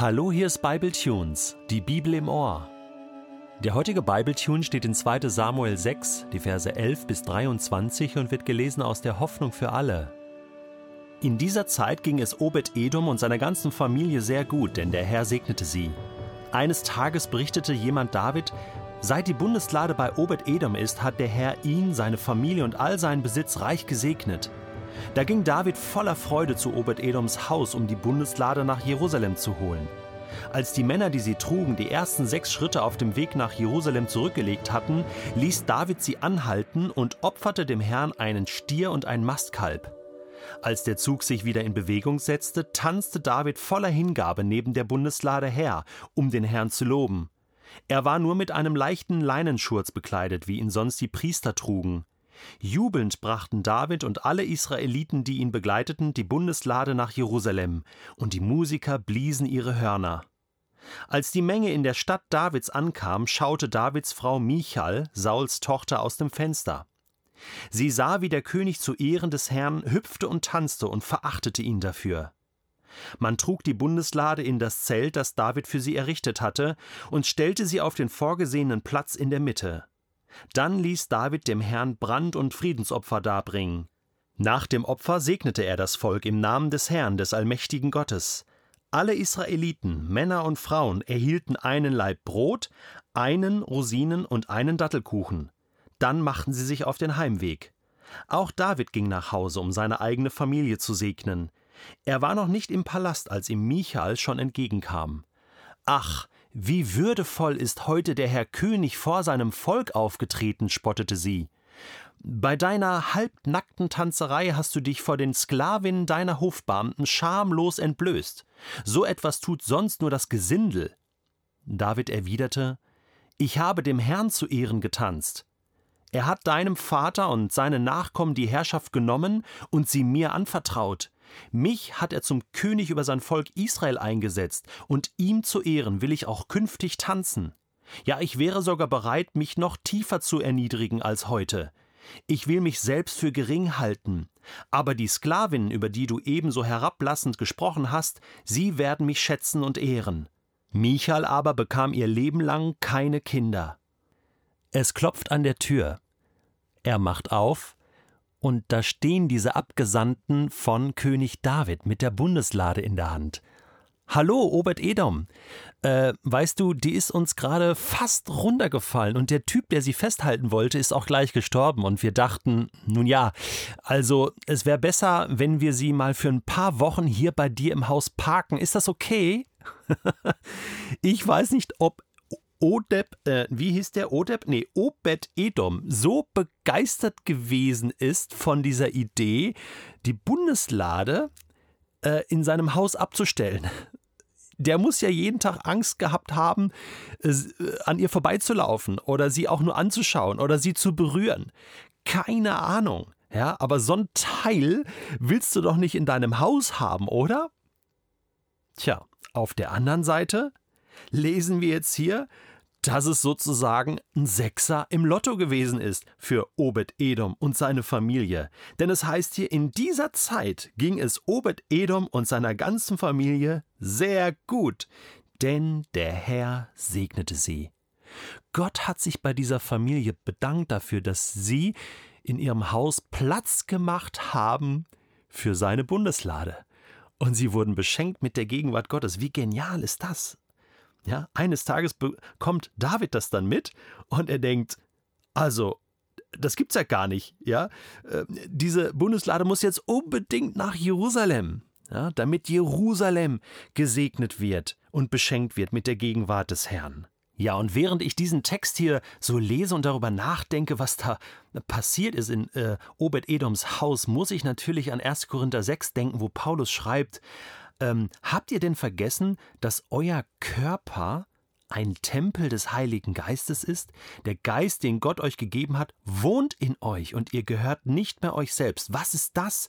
Hallo, hier ist Bible Tunes, die Bibel im Ohr. Der heutige Bible Tune steht in 2. Samuel 6, die Verse 11 bis 23 und wird gelesen aus der Hoffnung für alle. In dieser Zeit ging es Obed-Edom und seiner ganzen Familie sehr gut, denn der Herr segnete sie. Eines Tages berichtete jemand David, seit die Bundeslade bei Obed-Edom ist, hat der Herr ihn, seine Familie und all seinen Besitz reich gesegnet. Da ging David voller Freude zu Obed-Edoms Haus, um die Bundeslade nach Jerusalem zu holen. Als die Männer, die sie trugen, die ersten sechs Schritte auf dem Weg nach Jerusalem zurückgelegt hatten, ließ David sie anhalten und opferte dem Herrn einen Stier und ein Mastkalb. Als der Zug sich wieder in Bewegung setzte, tanzte David voller Hingabe neben der Bundeslade her, um den Herrn zu loben. Er war nur mit einem leichten Leinenschurz bekleidet, wie ihn sonst die Priester trugen. Jubelnd brachten David und alle Israeliten, die ihn begleiteten, die Bundeslade nach Jerusalem, und die Musiker bliesen ihre Hörner. Als die Menge in der Stadt Davids ankam, schaute Davids Frau Michal, Sauls Tochter, aus dem Fenster. Sie sah, wie der König zu Ehren des Herrn hüpfte und tanzte und verachtete ihn dafür. Man trug die Bundeslade in das Zelt, das David für sie errichtet hatte, und stellte sie auf den vorgesehenen Platz in der Mitte. Dann ließ David dem Herrn Brand- und Friedensopfer darbringen. Nach dem Opfer segnete er das Volk im Namen des Herrn, des allmächtigen Gottes. Alle Israeliten, Männer und Frauen, erhielten einen Laib Brot, einen Rosinen und einen Dattelkuchen. Dann machten sie sich auf den Heimweg. Auch David ging nach Hause, um seine eigene Familie zu segnen. Er war noch nicht im Palast, als ihm Michael schon entgegenkam. Ach, wie würdevoll ist heute der Herr König vor seinem Volk aufgetreten, spottete sie. Bei deiner halbnackten Tanzerei hast du dich vor den Sklavinnen deiner Hofbeamten schamlos entblößt. So etwas tut sonst nur das Gesindel. David erwiderte Ich habe dem Herrn zu Ehren getanzt. Er hat deinem Vater und seinen Nachkommen die Herrschaft genommen und sie mir anvertraut. Mich hat er zum König über sein Volk Israel eingesetzt, und ihm zu Ehren will ich auch künftig tanzen. Ja, ich wäre sogar bereit, mich noch tiefer zu erniedrigen als heute. Ich will mich selbst für gering halten, aber die Sklavinnen, über die du ebenso herablassend gesprochen hast, sie werden mich schätzen und ehren. Michal aber bekam ihr Leben lang keine Kinder. Es klopft an der Tür. Er macht auf, und da stehen diese Abgesandten von König David mit der Bundeslade in der Hand. Hallo, Obert Edom. Äh, weißt du, die ist uns gerade fast runtergefallen und der Typ, der sie festhalten wollte, ist auch gleich gestorben und wir dachten, nun ja, also es wäre besser, wenn wir sie mal für ein paar Wochen hier bei dir im Haus parken. Ist das okay? ich weiß nicht, ob Odeb, äh, wie hieß der? Odeb? Nee, Obed Edom so begeistert gewesen ist von dieser Idee, die Bundeslade äh, in seinem Haus abzustellen. Der muss ja jeden Tag Angst gehabt haben, äh, an ihr vorbeizulaufen oder sie auch nur anzuschauen oder sie zu berühren. Keine Ahnung. Ja, aber so ein Teil willst du doch nicht in deinem Haus haben, oder? Tja, auf der anderen Seite lesen wir jetzt hier, dass es sozusagen ein Sechser im Lotto gewesen ist für Obed Edom und seine Familie. Denn es heißt hier, in dieser Zeit ging es Obed Edom und seiner ganzen Familie sehr gut, denn der Herr segnete sie. Gott hat sich bei dieser Familie bedankt dafür, dass sie in ihrem Haus Platz gemacht haben für seine Bundeslade. Und sie wurden beschenkt mit der Gegenwart Gottes. Wie genial ist das? Ja, eines Tages bekommt David das dann mit und er denkt, also, das gibt's ja gar nicht, ja. Äh, diese Bundeslade muss jetzt unbedingt nach Jerusalem, ja, damit Jerusalem gesegnet wird und beschenkt wird mit der Gegenwart des Herrn. Ja, und während ich diesen Text hier so lese und darüber nachdenke, was da passiert ist in äh, Obed-Edoms Haus, muss ich natürlich an 1. Korinther 6 denken, wo Paulus schreibt, ähm, habt ihr denn vergessen, dass euer Körper ein Tempel des Heiligen Geistes ist? Der Geist, den Gott euch gegeben hat, wohnt in euch und ihr gehört nicht mehr euch selbst. Was ist das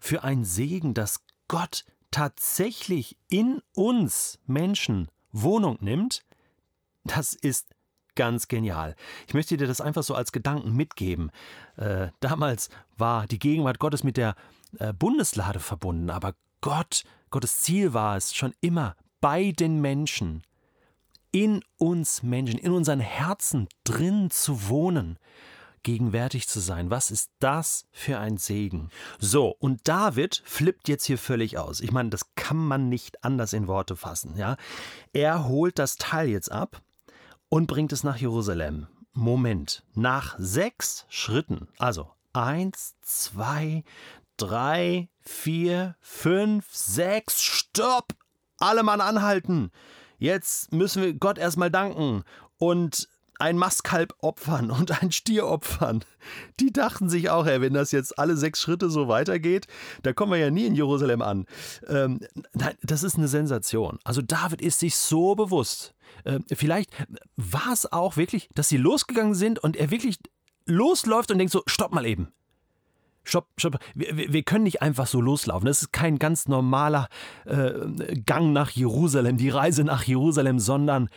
für ein Segen, dass Gott tatsächlich in uns Menschen Wohnung nimmt? Das ist ganz genial. Ich möchte dir das einfach so als Gedanken mitgeben. Äh, damals war die Gegenwart Gottes mit der äh, Bundeslade verbunden, aber Gott Gottes Ziel war es schon immer, bei den Menschen, in uns Menschen, in unseren Herzen drin zu wohnen, gegenwärtig zu sein. Was ist das für ein Segen? So, und David flippt jetzt hier völlig aus. Ich meine, das kann man nicht anders in Worte fassen, ja? Er holt das Teil jetzt ab und bringt es nach Jerusalem. Moment, nach sechs Schritten, also eins, zwei, drei, vier, fünf, sechs, stopp! Alle Mann anhalten! Jetzt müssen wir Gott erstmal danken und ein Mastkalb opfern und ein Stier opfern. Die dachten sich auch, ey, wenn das jetzt alle sechs Schritte so weitergeht, da kommen wir ja nie in Jerusalem an. Ähm, nein, das ist eine Sensation. Also David ist sich so bewusst. Äh, vielleicht war es auch wirklich, dass sie losgegangen sind und er wirklich losläuft und denkt so, stopp mal eben. Stopp, stopp. Wir, wir, können nicht einfach so loslaufen. Das ist kein ganz normaler äh, Gang nach Jerusalem, die Reise nach Jerusalem, sondern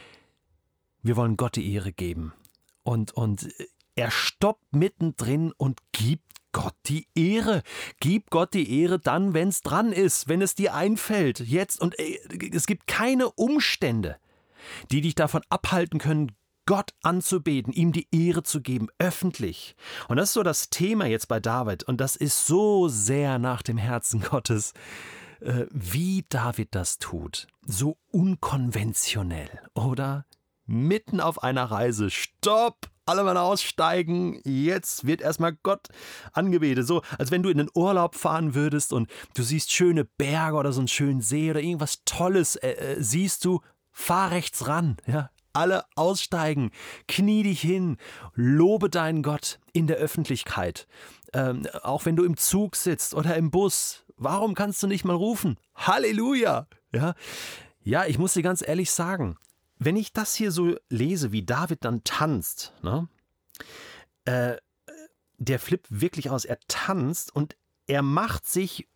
wir wollen Gott die Ehre geben. Und, und er stoppt mittendrin und gibt Gott die Ehre. Gib Gott die Ehre dann, wenn es dran ist, wenn es dir einfällt. Jetzt. Und äh, es gibt keine Umstände, die dich davon abhalten können, Gott anzubeten, ihm die Ehre zu geben, öffentlich. Und das ist so das Thema jetzt bei David. Und das ist so sehr nach dem Herzen Gottes, äh, wie David das tut. So unkonventionell, oder? mitten auf einer Reise. Stopp! Alle mal aussteigen. Jetzt wird erstmal Gott angebetet. So, als wenn du in den Urlaub fahren würdest und du siehst schöne Berge oder so einen schönen See oder irgendwas Tolles äh, äh, siehst du. Fahr rechts ran. Ja, alle aussteigen, knie dich hin, lobe deinen Gott in der Öffentlichkeit. Ähm, auch wenn du im Zug sitzt oder im Bus, warum kannst du nicht mal rufen? Halleluja! Ja, ja ich muss dir ganz ehrlich sagen, wenn ich das hier so lese, wie David dann tanzt, ne, äh, der flippt wirklich aus. Er tanzt und er macht sich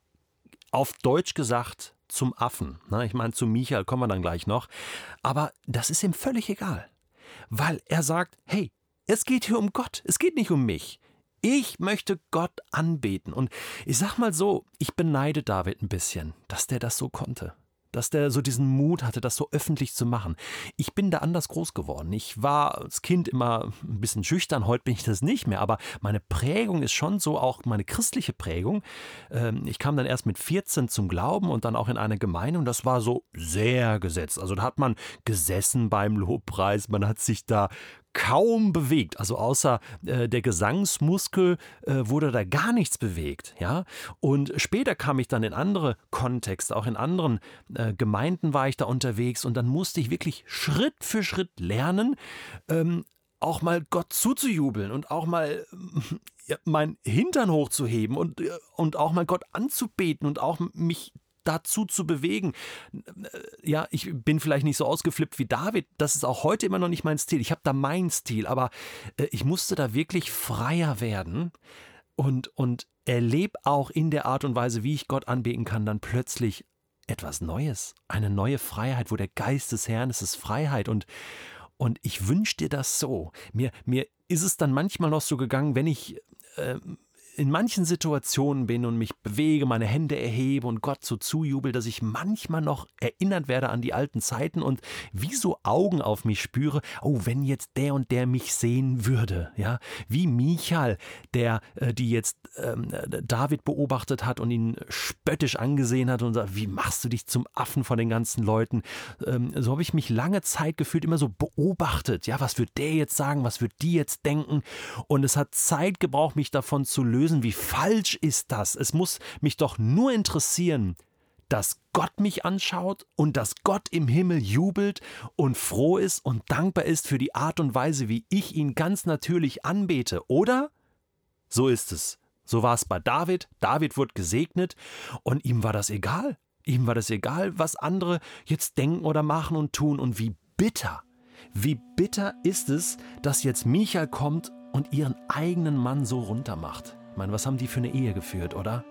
auf Deutsch gesagt zum Affen. Ne? Ich meine, zu Michael kommen wir dann gleich noch. Aber das ist ihm völlig egal. Weil er sagt, hey, es geht hier um Gott, es geht nicht um mich. Ich möchte Gott anbeten. Und ich sag mal so, ich beneide David ein bisschen, dass der das so konnte dass der so diesen Mut hatte, das so öffentlich zu machen. Ich bin da anders groß geworden. Ich war als Kind immer ein bisschen schüchtern, heute bin ich das nicht mehr, aber meine Prägung ist schon so, auch meine christliche Prägung. Ähm, ich kam dann erst mit 14 zum Glauben und dann auch in eine Gemeinde und das war so sehr gesetzt. Also da hat man gesessen beim Lobpreis, man hat sich da kaum bewegt. Also außer äh, der Gesangsmuskel äh, wurde da gar nichts bewegt. Ja? Und später kam ich dann in andere Kontexte, auch in anderen äh, Gemeinden war ich da unterwegs und dann musste ich wirklich Schritt für Schritt lernen, ähm, auch mal Gott zuzujubeln und auch mal ja, mein Hintern hochzuheben und, äh, und auch mal Gott anzubeten und auch mich dazu zu bewegen. Ja, ich bin vielleicht nicht so ausgeflippt wie David. Das ist auch heute immer noch nicht mein Stil. Ich habe da meinen Stil, aber äh, ich musste da wirklich freier werden und, und erlebe auch in der Art und Weise, wie ich Gott anbeten kann, dann plötzlich etwas Neues. Eine neue Freiheit, wo der Geist des Herrn ist, ist Freiheit. Und, und ich wünsche dir das so. Mir, mir ist es dann manchmal noch so gegangen, wenn ich äh, in manchen Situationen bin und mich bewege, meine Hände erhebe und Gott so zujubel, dass ich manchmal noch erinnert werde an die alten Zeiten und wie so Augen auf mich spüre, oh, wenn jetzt der und der mich sehen würde, ja, wie Michael, der äh, die jetzt ähm, David beobachtet hat und ihn spöttisch angesehen hat und sagt, wie machst du dich zum Affen von den ganzen Leuten? Ähm, so habe ich mich lange Zeit gefühlt, immer so beobachtet, ja, was wird der jetzt sagen, was wird die jetzt denken? Und es hat Zeit gebraucht, mich davon zu lösen lösen, wie falsch ist das? Es muss mich doch nur interessieren, dass Gott mich anschaut und dass Gott im Himmel jubelt und froh ist und dankbar ist für die Art und Weise, wie ich ihn ganz natürlich anbete, oder? So ist es. So war es bei David. David wurde gesegnet und ihm war das egal. Ihm war das egal, was andere jetzt denken oder machen und tun und wie bitter. Wie bitter ist es, dass jetzt Michael kommt und ihren eigenen Mann so runtermacht. Meine, was haben die für eine Ehe geführt, oder?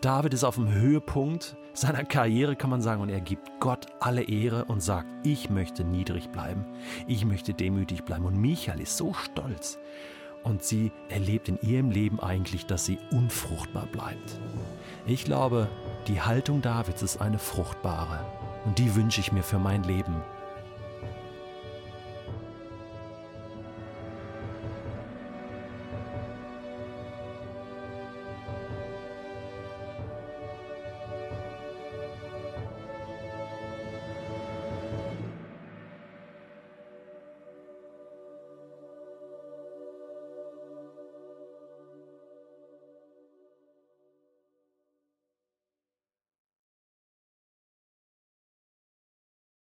David ist auf dem Höhepunkt seiner Karriere, kann man sagen, und er gibt Gott alle Ehre und sagt, ich möchte niedrig bleiben, ich möchte demütig bleiben. Und Michael ist so stolz. Und sie erlebt in ihrem Leben eigentlich, dass sie unfruchtbar bleibt. Ich glaube, die Haltung Davids ist eine fruchtbare. und die wünsche ich mir für mein Leben.